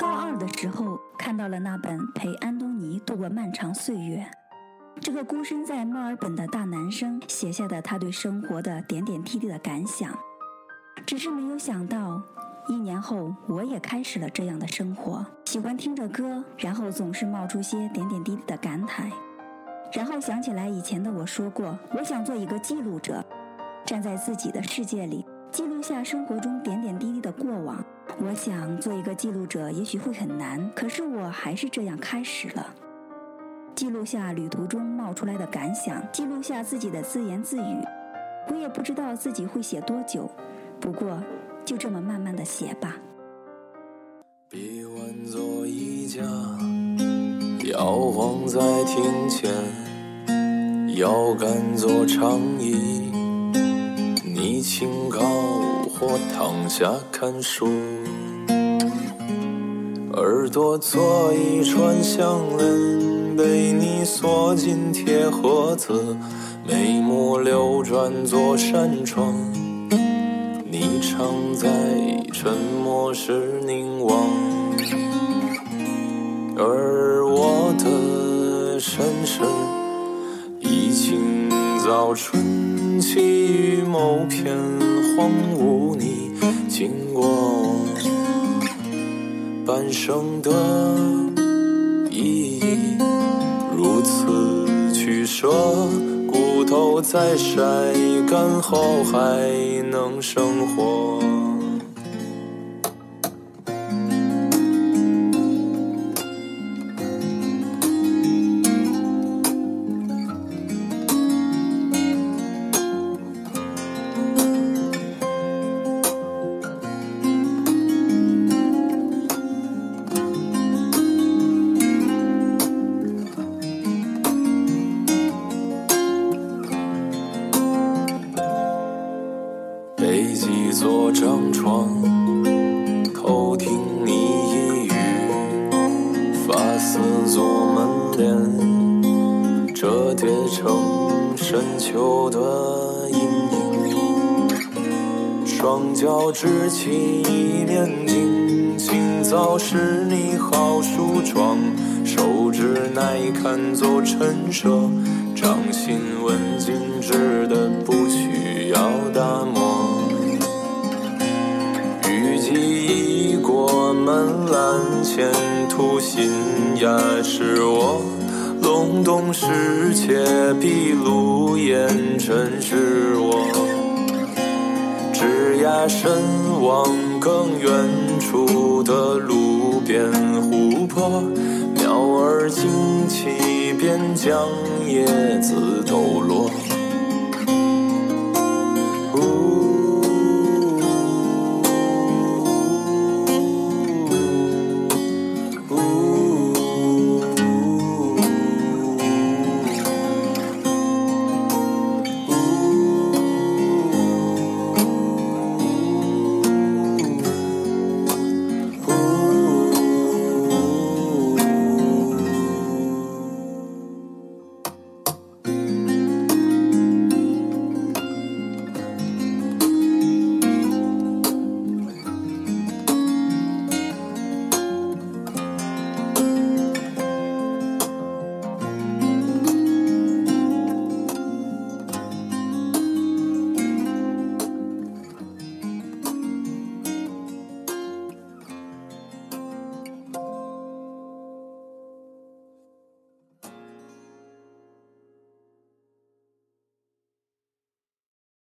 高二的时候看到了那本《陪安东尼度过漫长岁月》，这个孤身在墨尔本的大男生写下的他对生活的点点滴滴的感想。只是没有想到，一年后我也开始了这样的生活，喜欢听着歌，然后总是冒出些点点滴滴的感慨，然后想起来以前的我说过，我想做一个记录者，站在自己的世界里，记录下生活中点点滴滴的过往。我想做一个记录者，也许会很难，可是我还是这样开始了。记录下旅途中冒出来的感想，记录下自己的自言自语。我也不知道自己会写多久，不过就这么慢慢的写吧。臂弯做衣架，摇晃在庭前，腰杆做长椅，你清高或躺下看书。耳朵做一串项链，被你锁进铁盒子。眉目流转做扇窗，你常在沉默时凝望，而我的身世已经早春起于某片荒芜，你经过半生的意义，如此取舍，骨头在晒干后还能生活。张床，偷听你一语，发丝做门帘，折叠成深秋的阴影。双脚支起一面镜，清早时你好梳妆，手指耐看做陈设，掌心纹静止的不需要打磨。门栏前途新芽，是我隆冬时节闭路烟尘是我。枝桠深往更远处的路边湖泊，鸟儿惊起便将叶子抖落。